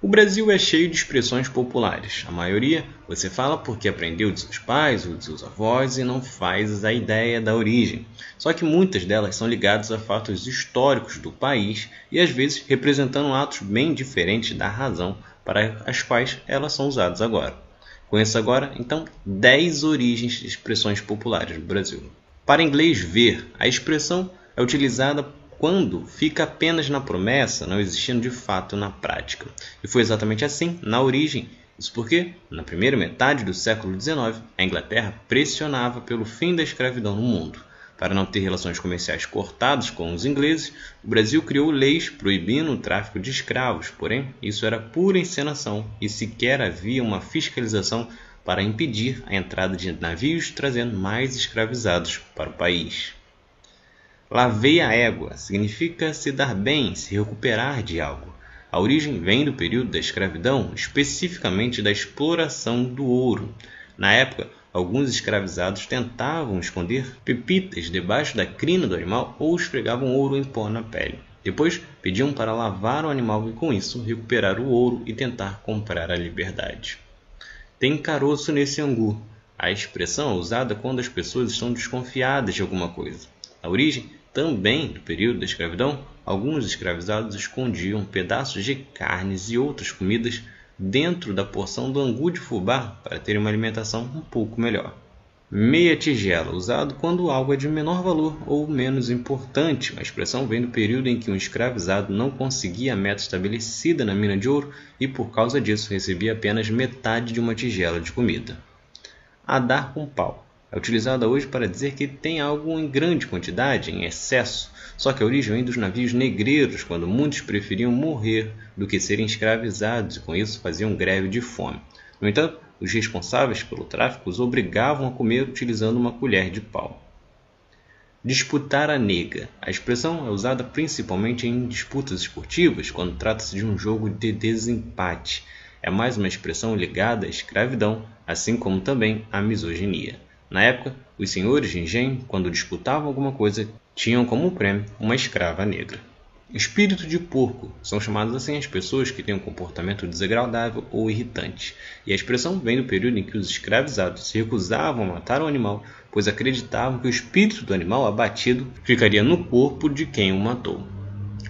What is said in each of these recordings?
O Brasil é cheio de expressões populares. A maioria você fala porque aprendeu de seus pais ou de seus avós e não faz a ideia da origem. Só que muitas delas são ligadas a fatos históricos do país e às vezes representando atos bem diferentes da razão para as quais elas são usadas agora. Conheça agora, então, 10 origens de expressões populares do Brasil. Para inglês ver, a expressão é utilizada quando fica apenas na promessa, não existindo de fato na prática. E foi exatamente assim na origem. Isso porque, na primeira metade do século XIX, a Inglaterra pressionava pelo fim da escravidão no mundo. Para não ter relações comerciais cortadas com os ingleses, o Brasil criou leis proibindo o tráfico de escravos, porém, isso era pura encenação e sequer havia uma fiscalização para impedir a entrada de navios trazendo mais escravizados para o país. Lavei a égua significa se dar bem, se recuperar de algo. A origem vem do período da escravidão, especificamente da exploração do ouro. Na época, alguns escravizados tentavam esconder pepitas debaixo da crina do animal ou esfregavam ouro em pó na pele. Depois, pediam para lavar o animal e, com isso, recuperar o ouro e tentar comprar a liberdade. Tem caroço nesse angu. A expressão é usada quando as pessoas estão desconfiadas de alguma coisa. A origem também do período da escravidão, alguns escravizados escondiam pedaços de carnes e outras comidas dentro da porção do angu de fubá para terem uma alimentação um pouco melhor. Meia tigela, usado quando algo é de menor valor ou menos importante. A expressão vem do período em que um escravizado não conseguia a meta estabelecida na mina de ouro e, por causa disso, recebia apenas metade de uma tigela de comida. A dar com pau é utilizada hoje para dizer que tem algo em grande quantidade, em excesso, só que a origem vem dos navios negreiros, quando muitos preferiam morrer do que serem escravizados e com isso faziam greve de fome. No entanto, os responsáveis pelo tráfico os obrigavam a comer utilizando uma colher de pau. Disputar a nega. A expressão é usada principalmente em disputas esportivas, quando trata-se de um jogo de desempate. É mais uma expressão ligada à escravidão, assim como também à misoginia. Na época, os senhores de engenho, quando disputavam alguma coisa, tinham como prêmio uma escrava negra. Espírito de porco são chamadas assim as pessoas que têm um comportamento desagradável ou irritante, e a expressão vem do período em que os escravizados se recusavam a matar o animal, pois acreditavam que o espírito do animal abatido ficaria no corpo de quem o matou.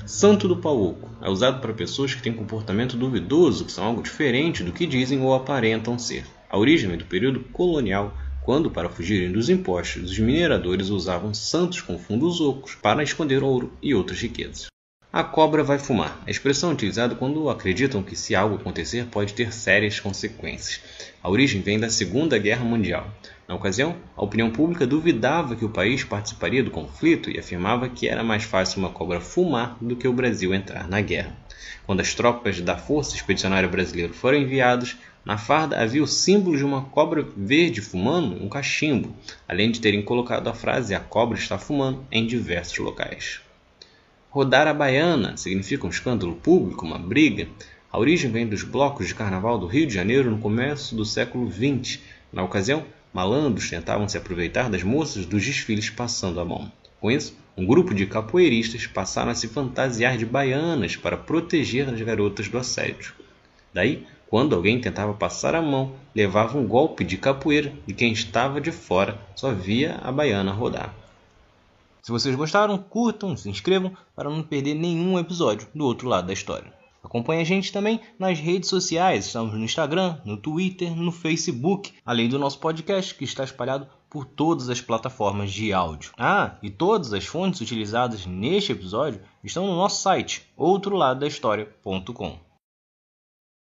Santo do pau oco é usado para pessoas que têm comportamento duvidoso, que são algo diferente do que dizem ou aparentam ser. A origem vem do período colonial quando, para fugirem dos impostos, os mineradores usavam santos com fundos ocos para esconder ouro e outras riquezas. A cobra vai fumar. A expressão é utilizada quando acreditam que se algo acontecer pode ter sérias consequências. A origem vem da Segunda Guerra Mundial. Na ocasião, a opinião pública duvidava que o país participaria do conflito e afirmava que era mais fácil uma cobra fumar do que o Brasil entrar na guerra. Quando as tropas da Força Expedicionária Brasileira foram enviadas, na farda havia o símbolo de uma cobra verde fumando um cachimbo, além de terem colocado a frase A cobra está fumando em diversos locais. Rodar a baiana significa um escândalo público, uma briga. A origem vem dos blocos de carnaval do Rio de Janeiro no começo do século XX. Na ocasião, malandros tentavam se aproveitar das moças dos desfiles passando a mão. Com isso, um grupo de capoeiristas passaram a se fantasiar de baianas para proteger as garotas do assédio. Daí, quando alguém tentava passar a mão, levava um golpe de capoeira e quem estava de fora só via a baiana rodar. Se vocês gostaram, curtam, se inscrevam para não perder nenhum episódio do outro lado da história. Acompanhe a gente também nas redes sociais, estamos no Instagram, no Twitter, no Facebook, além do nosso podcast que está espalhado por todas as plataformas de áudio. Ah, e todas as fontes utilizadas neste episódio estão no nosso site, outroladodahistoria.com.